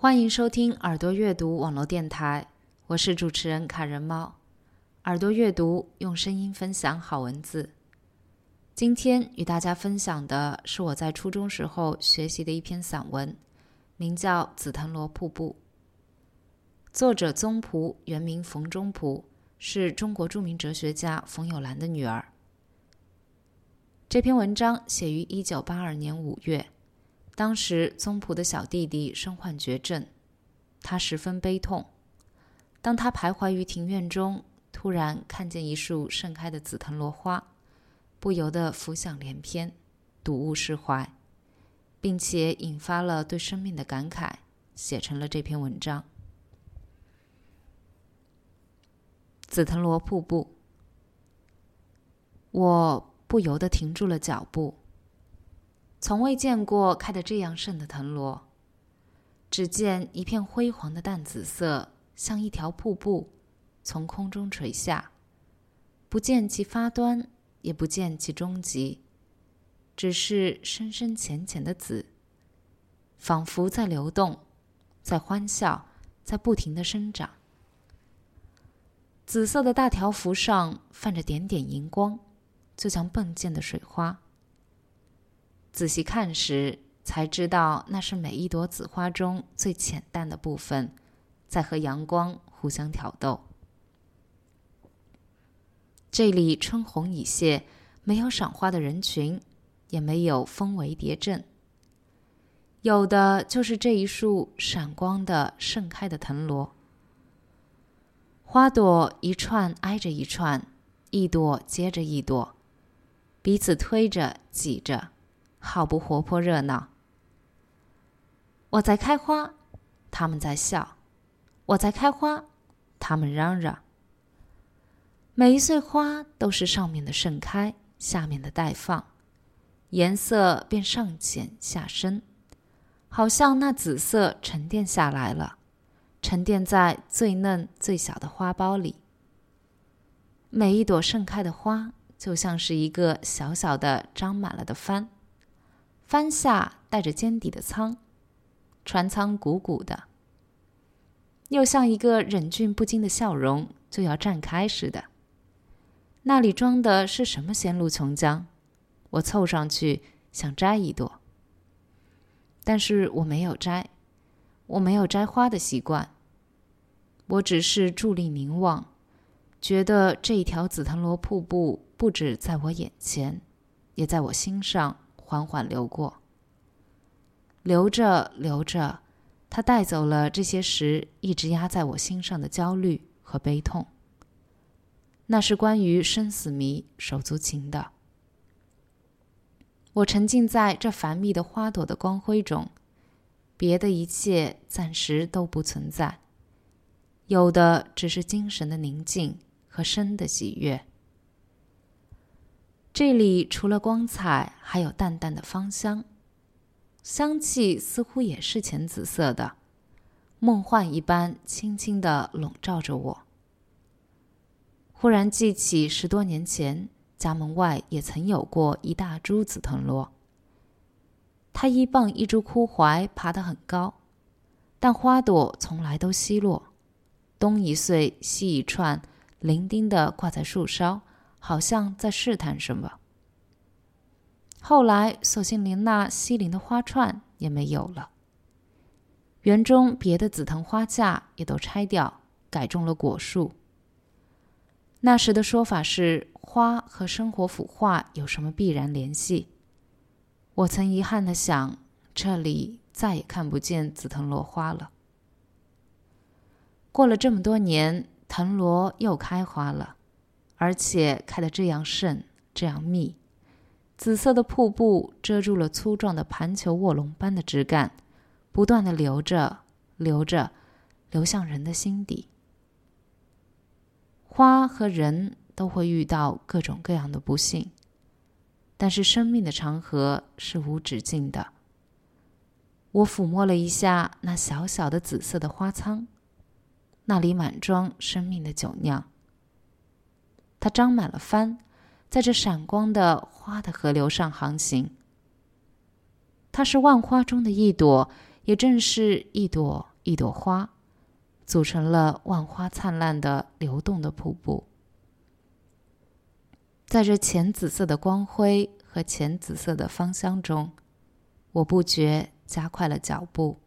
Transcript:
欢迎收听耳朵阅读网络电台，我是主持人卡人猫。耳朵阅读用声音分享好文字。今天与大家分享的是我在初中时候学习的一篇散文，名叫《紫藤萝瀑布》。作者宗璞，原名冯中璞，是中国著名哲学家冯友兰的女儿。这篇文章写于一九八二年五月。当时，宗璞的小弟弟身患绝症，他十分悲痛。当他徘徊于庭院中，突然看见一束盛开的紫藤萝花，不由得浮想联翩，睹物释怀，并且引发了对生命的感慨，写成了这篇文章。紫藤萝瀑布，我不由得停住了脚步。从未见过开得这样盛的藤萝。只见一片辉煌的淡紫色，像一条瀑布，从空中垂下，不见其发端，也不见其终极，只是深深浅浅的紫，仿佛在流动，在欢笑，在不停的生长。紫色的大条幅上泛着点点荧光，就像迸溅的水花。仔细看时，才知道那是每一朵紫花中最浅淡的部分，在和阳光互相挑逗。这里春红已谢，没有赏花的人群，也没有蜂围蝶阵，有的就是这一束闪光的盛开的藤萝。花朵一串挨着一串，一朵接着一朵，彼此推着挤着。好不活泼热闹！我在开花，他们在笑；我在开花，他们嚷嚷。每一穗花都是上面的盛开，下面的待放，颜色便上浅下深，好像那紫色沉淀下来了，沉淀在最嫩最小的花苞里。每一朵盛开的花，就像是一个小小的张满了的帆。翻下带着尖底的舱，船舱鼓鼓的，又像一个忍俊不禁的笑容就要绽开似的。那里装的是什么仙露琼浆？我凑上去想摘一朵，但是我没有摘，我没有摘花的习惯。我只是伫立凝望，觉得这一条紫藤萝瀑布不止在我眼前，也在我心上。缓缓流过，流着流着，它带走了这些时一直压在我心上的焦虑和悲痛。那是关于生死谜、手足情的。我沉浸在这繁密的花朵的光辉中，别的一切暂时都不存在，有的只是精神的宁静和生的喜悦。这里除了光彩，还有淡淡的芳香，香气似乎也是浅紫色的，梦幻一般，轻轻地笼罩着我。忽然记起十多年前，家门外也曾有过一大株紫藤萝，它一傍一株枯槐，爬得很高，但花朵从来都稀落，东一穗，西一串，伶仃地挂在树梢。好像在试探什么。后来，索性连那西林的花串也没有了。园中别的紫藤花架也都拆掉，改种了果树。那时的说法是，花和生活腐化有什么必然联系？我曾遗憾的想，这里再也看不见紫藤萝花了。过了这么多年，藤萝又开花了。而且开得这样盛，这样密，紫色的瀑布遮住了粗壮的盘球卧龙般的枝干，不断的流着，流着，流向人的心底。花和人都会遇到各种各样的不幸，但是生命的长河是无止境的。我抚摸了一下那小小的紫色的花舱，那里满装生命的酒酿。它张满了帆，在这闪光的花的河流上航行。它是万花中的一朵，也正是一朵一朵花，组成了万花灿烂的流动的瀑布。在这浅紫色的光辉和浅紫色的芳香中，我不觉加快了脚步。